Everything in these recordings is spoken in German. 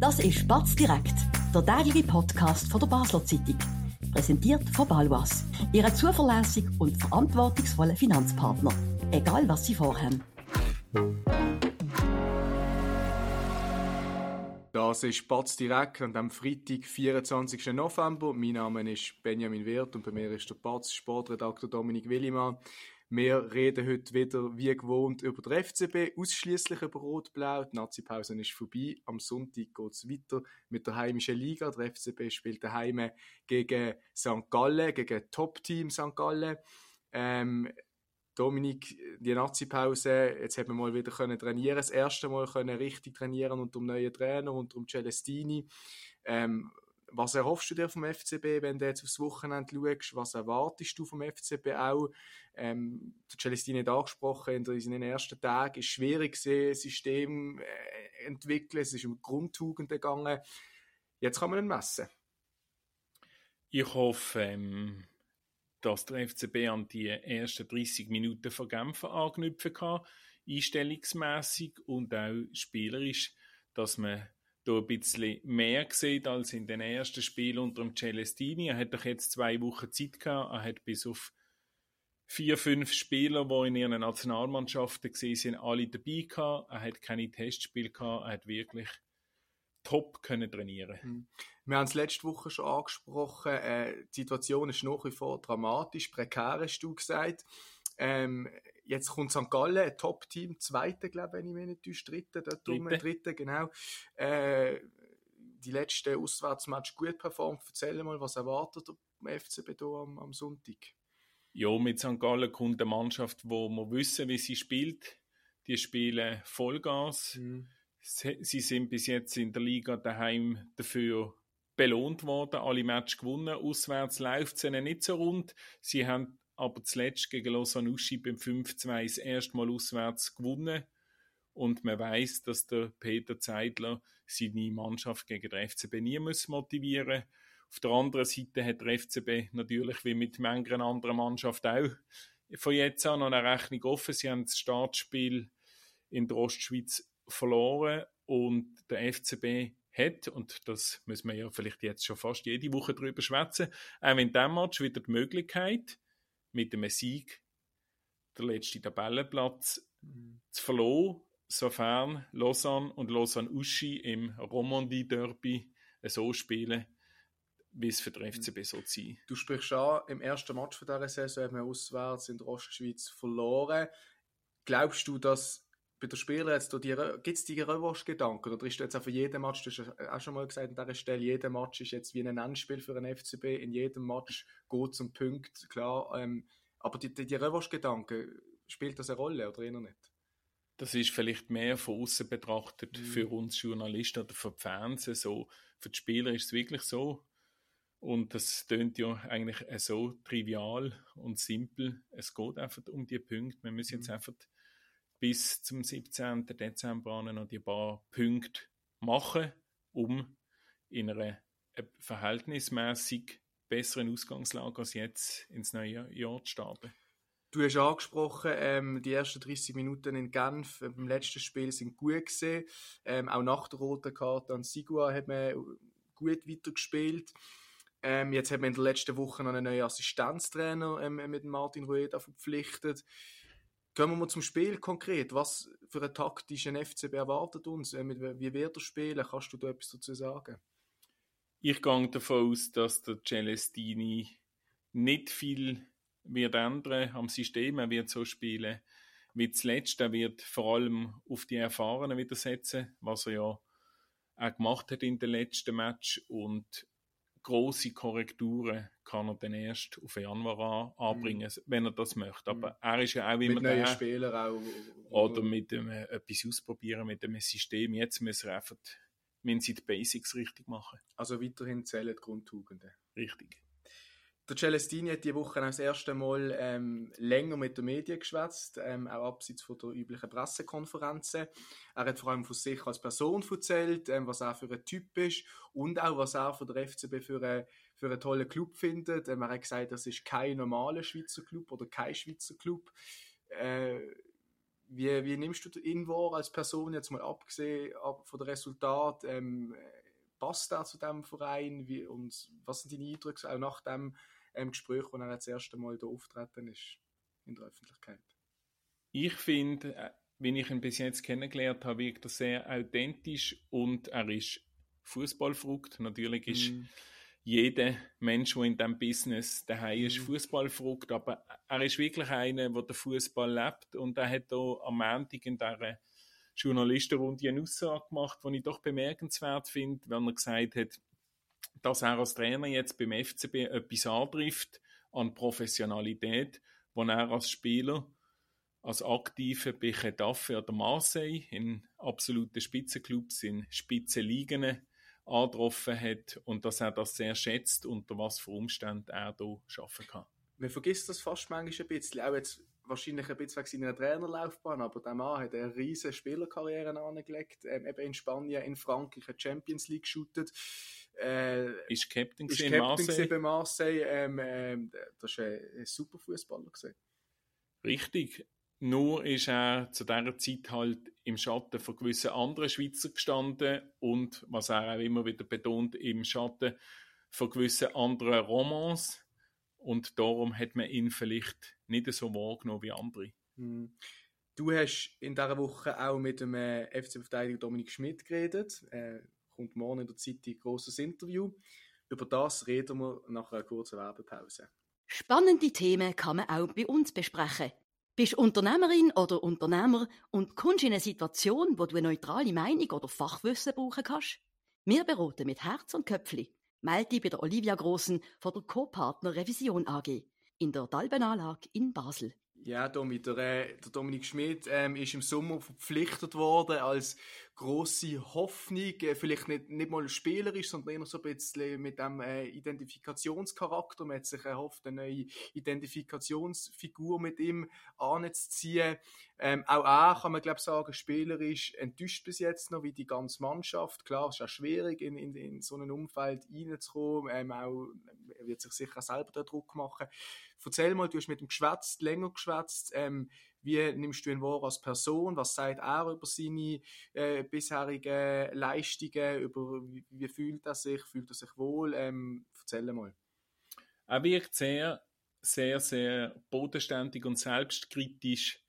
Das ist Batz direkt, der tägliche Podcast von der Basler Zeitung. Präsentiert von Balwas, Ihrem zuverlässigen und verantwortungsvollen Finanzpartner. Egal was Sie vorhaben. Das ist Batz direkt an dem Freitag, 24. November. Mein Name ist Benjamin Wirth und bei mir ist der Batz Sportredakteur Dominik Willimann. Wir reden heute wieder wie gewohnt über den FCB, ausschließlich über Rot-Blau. Die Nazi-Pause ist vorbei. Am Sonntag geht es weiter mit der heimischen Liga. Der FCB spielt daheim gegen St. Gallen, gegen Top-Team St. Gallen. Ähm, Dominik, die Nazi-Pause, jetzt haben wir mal wieder können trainieren, das erste Mal können richtig trainieren unter dem neuen Trainer, unter dem Celestini. Ähm, was erhoffst du dir vom FCB, wenn du jetzt aufs Wochenende schaust? Was erwartest du vom FCB auch? Ähm, Celestine hat angesprochen, in seinen ersten Tagen ist schwierig System äh, entwickeln, es ist um Grundtugenden gegangen. Jetzt kann man ihn messen. Ich hoffe, ähm, dass der FCB an die ersten 30 Minuten von Genfer anknüpfen kann, einstellungsmäßig und auch spielerisch, dass man da ein bisschen mehr gesehen als in den ersten Spielen unter dem Celestini. Er hat doch jetzt zwei Wochen Zeit gehabt. Er hat bis auf vier, fünf Spieler, die in ihren Nationalmannschaften gesehen sind, alle dabei gehabt. Er hat keine Testspiele gehabt. Er hat wirklich top können trainieren. Hm. Wir haben es letzte Woche schon angesprochen. Äh, die Situation ist nach wie vor dramatisch, prekär, hast du gesagt. Ähm, Jetzt kommt St. Gallen, ein Top-Team, zweite, glaube ich, wenn ich mich nicht täusche, dritte, dort dritte. dritte, genau. Äh, die letzten Auswärtsmatch gut performt. Erzähl mal, was erwartet der FCB hier am, am Sonntag? Ja, mit St. Gallen kommt eine Mannschaft, wo wir wissen, wie sie spielt. Die spielen Vollgas. Mhm. Sie sind bis jetzt in der Liga daheim dafür belohnt worden, alle Matches gewonnen. Auswärts läuft es ihnen nicht so rund. Sie haben aber zuletzt gegen Lausanne beim 5-2 das erste Mal auswärts gewonnen. Und man weiß, dass der Peter Zeidler seine Mannschaft gegen den FCB nie muss motivieren Auf der anderen Seite hat der FCB natürlich wie mit manchen anderen Mannschaften auch von jetzt an eine Rechnung offen. Sie haben das Startspiel in der Ostschweiz verloren und der FCB hat, und das müssen wir ja vielleicht jetzt schon fast jede Woche drüber schwätzen, auch in diesem Match wieder die Möglichkeit, mit einem Sieg der letzte Tabellenplatz mhm. zu verloren, sofern Lausanne und Lausanne Uschi im Romandie Derby so spielen, wie es für den FCB so sein. Du sprichst an, im ersten Match von dieser Saison haben wir auswärts in der Ostschweiz verloren. Glaubst du, dass bei den Spielern gibt es die Revanche-Gedanken? Oder ist jetzt auch für jeden Match, du hast auch schon mal gesagt an dieser Stelle, jeder Match ist jetzt wie ein Endspiel für einen FCB, in jedem Match geht es um Punkte, klar. Ähm, aber die, die, die Revanche-Gedanken, spielt das eine Rolle oder eher nicht? Das ist vielleicht mehr von außen betrachtet mhm. für uns Journalisten oder für die Fans so. Für die Spieler ist es wirklich so. Und das tönt ja eigentlich so trivial und simpel. Es geht einfach um die Punkte. Wir müssen jetzt mhm. einfach bis zum 17. Dezember noch die paar Punkte machen, um in einer äh, verhältnismäßig besseren Ausgangslage als jetzt ins neue Jahr zu starten. Du hast angesprochen, ähm, die ersten 30 Minuten in Genf äh, beim letzten Spiel sind gut gesehen. Ähm, auch nach der roten Karte an Sigua hat man gut weitergespielt. Ähm, jetzt hat man in der letzten Woche noch einen neuen Assistenztrainer ähm, mit Martin Rueda verpflichtet. Kommen wir mal zum Spiel konkret. Was für einen taktischen FCB erwartet uns? Wie wird er spielen? Kannst du da etwas dazu sagen? Ich gehe davon aus, dass der Celestini nicht viel wird ändern am System. Er wird so spielen wie zuletzt. Er wird vor allem auf die Erfahrenen wieder setzen, was er ja auch gemacht hat in den letzten Match und große Korrekturen kann er dann erst auf Januar anbringen, mhm. wenn er das möchte. Aber mhm. er ist ja auch immer mit neuen Spielern auch. Oder mit dem, äh, etwas ausprobieren mit dem System. Jetzt müssen wir einfach müssen sie die Basics richtig machen. Also weiterhin zählen die Grundtugenden. Richtig. Der Celestini hat diese Woche das erste Mal ähm, länger mit den Medien geschwätzt, ähm, auch abseits von der üblichen Pressekonferenzen. Er hat vor allem von sich als Person erzählt, ähm, was er für ein Typ ist und auch, was er von der FCB für, eine, für einen tollen Club findet. Ähm, er hat gesagt, das ist kein normaler Schweizer Club oder kein Schweizer Club. Äh, wie, wie nimmst du ihn wahr als Person, jetzt mal abgesehen von dem Resultat? Ähm, passt er zu diesem Verein? Wie, und was sind deine Eindrücke auch nach dem ähm, Gespräch, wo er das erste Mal da auftreten ist in der Öffentlichkeit? Ich finde, äh, wenn ich ihn bis jetzt kennengelernt habe, wirkt er sehr authentisch und er ist Fußballfrucht. Natürlich ist mm. jeder Mensch, der in diesem Business daheim ist, mm. Fußballfrucht, aber er ist wirklich einer, der den Fußball lebt und er hat hier am Montag in dieser Journalistenrunde eine Aussage gemacht, die ich doch bemerkenswert finde, wenn er gesagt hat, dass er als Trainer jetzt beim FCB etwas antrifft an Professionalität, wo er als Spieler, als Aktiver bei Getafe oder Marseille in absoluten Spitzenclubs, in Spitzenligen angetroffen hat und dass er das sehr schätzt, unter was für Umständen er hier arbeiten kann. Man vergisst das fast manchmal ein bisschen, auch jetzt wahrscheinlich ein bisschen wegen seiner Trainerlaufbahn, aber der Mann hat eine riesige Spielerkarriere angelegt, ähm, eben in Spanien, in Frankreich, eine Champions League geshootet. Äh, ist Captain, ist Captain Marseille. bei Marseille. Ähm, ähm, das war ein, ein super Fußballer. Richtig. Nur ist er zu dieser Zeit halt im Schatten von gewissen anderen Schweizer gestanden und, was er auch immer wieder betont, im Schatten von gewissen anderen Romans. Und darum hat man ihn vielleicht nicht so wahrgenommen wie andere. Hm. Du hast in dieser Woche auch mit dem äh, FC-Verteidiger Dominik Schmidt geredet. Äh, kommt morgen in der Zeitung ein grosses Interview. Über das reden wir nach einer kurzen Werbepause. Spannende Themen kann man auch bei uns besprechen. Bist Unternehmerin oder Unternehmer und kommst in eine Situation, wo du eine neutrale Meinung oder Fachwissen brauchen kannst? Wir beraten mit Herz und Köpfli. Melde dich bei der Olivia Grossen von der Co-Partner Revision AG in der Dalbenanlage in Basel. Ja, Domi, der, äh, der Dominik Schmidt ähm, ist im Sommer verpflichtet worden als große Hoffnung, äh, vielleicht nicht, nicht mal spielerisch, sondern eher so ein bisschen mit dem äh, Identifikationscharakter. Man hat sich erhofft, eine neue Identifikationsfigur mit ihm anzuziehen. Ähm, auch er, kann man glaube sagen, spielerisch enttäuscht bis jetzt noch, wie die ganze Mannschaft. Klar, es ist auch schwierig, in, in, in so ein Umfeld reinzukommen. Ähm, auch, er wird sich sicher selber den Druck machen. Erzähl mal, du hast mit ihm geschwätzt, länger geschwätzt. Ähm, wie nimmst du ihn wahr als Person? Was sagt er über seine äh, bisherigen Leistungen? Über wie, wie, fühlt er sich? Fühlt er sich wohl? Ähm, erzähl mal. Er wirkt sehr, sehr, sehr bodenständig und selbstkritisch.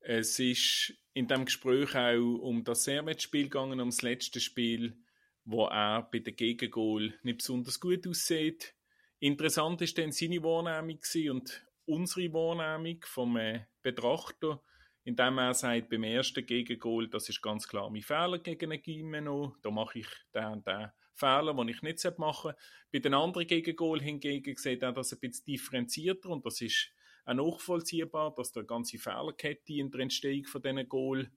Es ist in dem Gespräch auch um das Servet-Spiel gegangen, um das letzte Spiel, wo er bei der Gegengol nicht besonders gut aussieht. Interessant ist dann seine Wahrnehmung und unsere Wahrnehmung vom äh, Betrachter, indem er sagt, beim ersten Gegengol, das ist ganz klar mein Fehler gegen ein Gimeno, da mache ich den und den Fehler, den ich nicht machen sollte. Bei den anderen Gegengol hingegen sieht er das ein bisschen differenzierter und das ist auch nachvollziehbar, dass der ganze Fehlerkette in der Entstehung von diesen Goal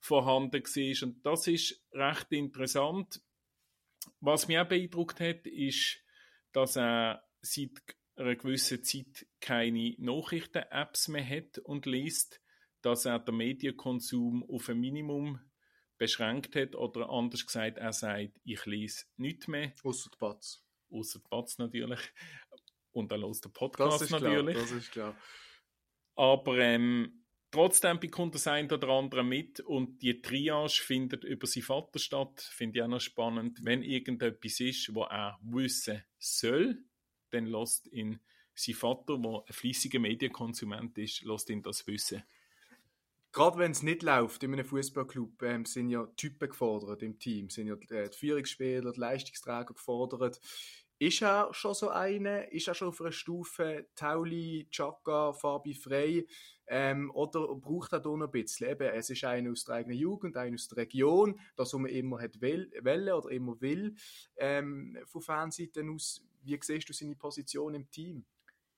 vorhanden war. Und das ist recht interessant. Was mich auch beeindruckt hat, ist, dass er seit einer gewissen Zeit keine Nachrichten-Apps mehr hat und liest, dass er den Medienkonsum auf ein Minimum beschränkt hat oder anders gesagt, er sagt, ich lese nichts mehr. Außer die Batz. Außer die Batz natürlich. Und er lässt den Podcast das natürlich. Klar, das ist klar. Aber ähm, trotzdem bekommt das ein oder andere mit und die Triage findet über seinen Vater statt. Finde ich auch noch spannend. Wenn irgendetwas ist, wo er wissen soll, dann lässt ihn sein Vater, der ein fließiger Medienkonsument ist, lässt ihn das wissen. Gerade wenn es nicht läuft in einem Fußballclub, ähm, sind ja Typen gefordert im Team, sind ja die, äh, die Führungsspieler, die Leistungsträger gefordert. Ist er schon so eine? Ist er schon auf einer Stufe Tauli, Chaka, Fabi Frey? Ähm, oder braucht er da noch ein bisschen? Eben, es ist einer aus der eigenen Jugend, einer aus der Region, das, was man immer hat will, oder immer will, ähm, von Fanseiten aus. Wie siehst du seine Position im Team?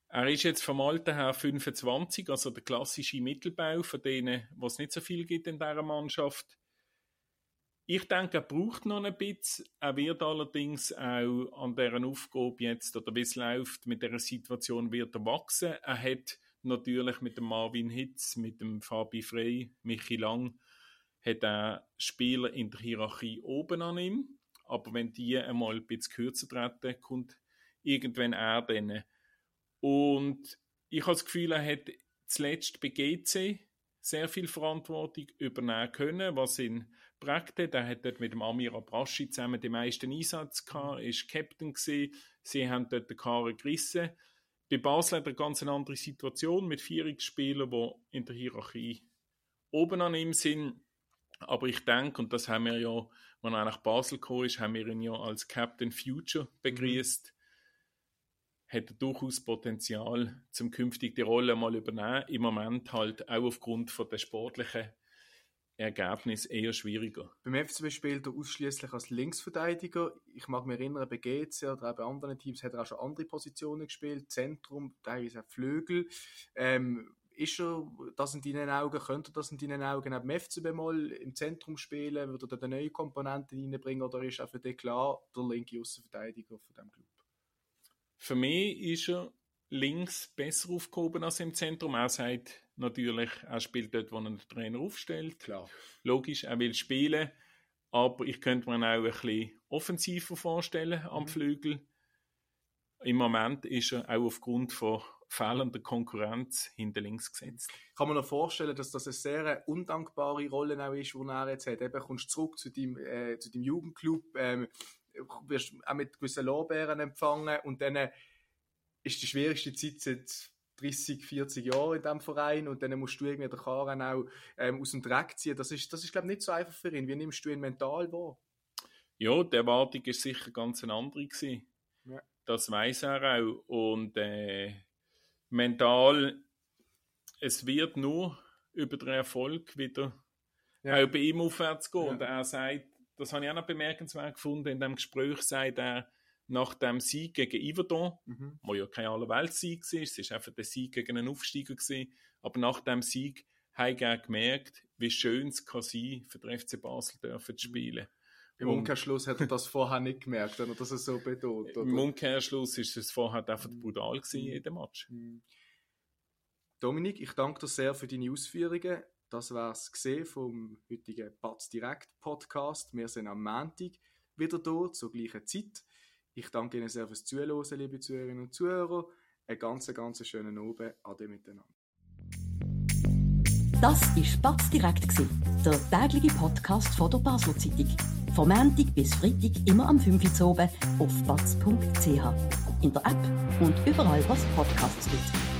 Er ist jetzt vom Alter her 25, also der klassische Mittelbau von denen, was nicht so viel gibt in dieser Mannschaft. Ich denke, er braucht noch ein bisschen. Er wird allerdings auch an deren Aufgabe jetzt, oder wie es läuft, mit dieser Situation wird er wachsen. Er hat natürlich mit dem Marvin Hitz, mit dem Fabi Frey, Michi Lang, hat er Spieler in der Hierarchie oben an ihm. Aber wenn die einmal ein bisschen kürzer treten, kommt irgendwann er dann. Und ich habe das Gefühl, er hat zuletzt bei GC sehr viel Verantwortung übernehmen können, was ihn prägte. Der hat dort mit dem Amir Abraschi zusammen den meisten Einsatz gehabt, ist Captain gewesen. Sie haben dort den Karren gerissen. Bei Basel hat er eine ganz andere Situation mit vier Spielern, die in der Hierarchie oben an ihm sind. Aber ich denke, und das haben wir ja, als er nach Basel gekommen ist, haben wir ihn ja als Captain Future begrüßt. Mhm hat er durchaus Potenzial, zum künftig die Rolle mal übernehmen. Im Moment halt auch aufgrund von der sportlichen Ergebnis eher schwieriger. Beim FCB spielt er ausschließlich als Linksverteidiger. Ich mag mich erinnern, bei GC oder auch bei anderen Teams hat er auch schon andere Positionen gespielt, Zentrum, teilweise auch Flügel. Ähm, ist er das in deinen Augen, könnte er das in deinen Augen auch beim FCB mal im Zentrum spielen, würde er da neue Komponenten reinbringen oder ist er für dich klar der linke Außenverteidiger von dem Club? Für mich ist er links besser aufgehoben als im Zentrum. Er sagt natürlich, er spielt dort, wo er den Trainer aufstellt. Klar. Logisch, er will spielen, aber ich könnte mir auch ein bisschen offensiver vorstellen am mhm. Flügel. Im Moment ist er auch aufgrund von fehlender Konkurrenz hinter links gesetzt. Kann man mir vorstellen, dass das eine sehr undankbare Rolle auch ist, die er jetzt hat. Eben kommst du zurück zu deinem, äh, zu deinem Jugendclub, ähm, wirst auch mit gewissen Lorbeeren empfangen und dann ist die schwierigste Zeit seit 30, 40 Jahren in diesem Verein und dann musst du irgendwie den Karren auch ähm, aus dem Dreck ziehen. Das ist, das ist glaube ich, nicht so einfach für ihn. Wie nimmst du ihn mental wahr? Ja, die Erwartung ist sicher ganz eine andere gewesen. Ja. Das weiß er auch. Und äh, mental, es wird nur über den Erfolg wieder ja. auch bei ihm aufwärts gehen. Ja. Und er sagt, das habe ich auch noch bemerkenswert gefunden, in dem Gespräch sagt er, nach dem Sieg gegen Yverdon, mhm. wo ja kein Allerweltsieg war, es war einfach der Sieg gegen einen Aufsteiger, gewesen, aber nach dem Sieg hat er gemerkt, wie schön es kann sein, für den FC Basel dürfen zu mhm. spielen. Im Umkehrschluss hat er das vorher nicht gemerkt, oder dass er so betont. Oder? Im Umkehrschluss ist es vorher einfach mhm. brutal gewesen, mhm. in Match. Mhm. Dominik, ich danke dir sehr für deine Ausführungen. Das war es vom heutigen Batz Direkt Podcast. Wir sind am Montag wieder da, zur gleichen Zeit. Ich danke Ihnen sehr fürs Zuhören, liebe Zuhörerinnen und Zuhörer. Einen ganz, ganz schönen Abend. Ade miteinander. Das war Batz Direkt, der tägliche Podcast von der Basler Zeitung. Vom Montag bis Freitag immer am 5 Uhr oben auf batz.ch. In der App und überall, was Podcasts gibt.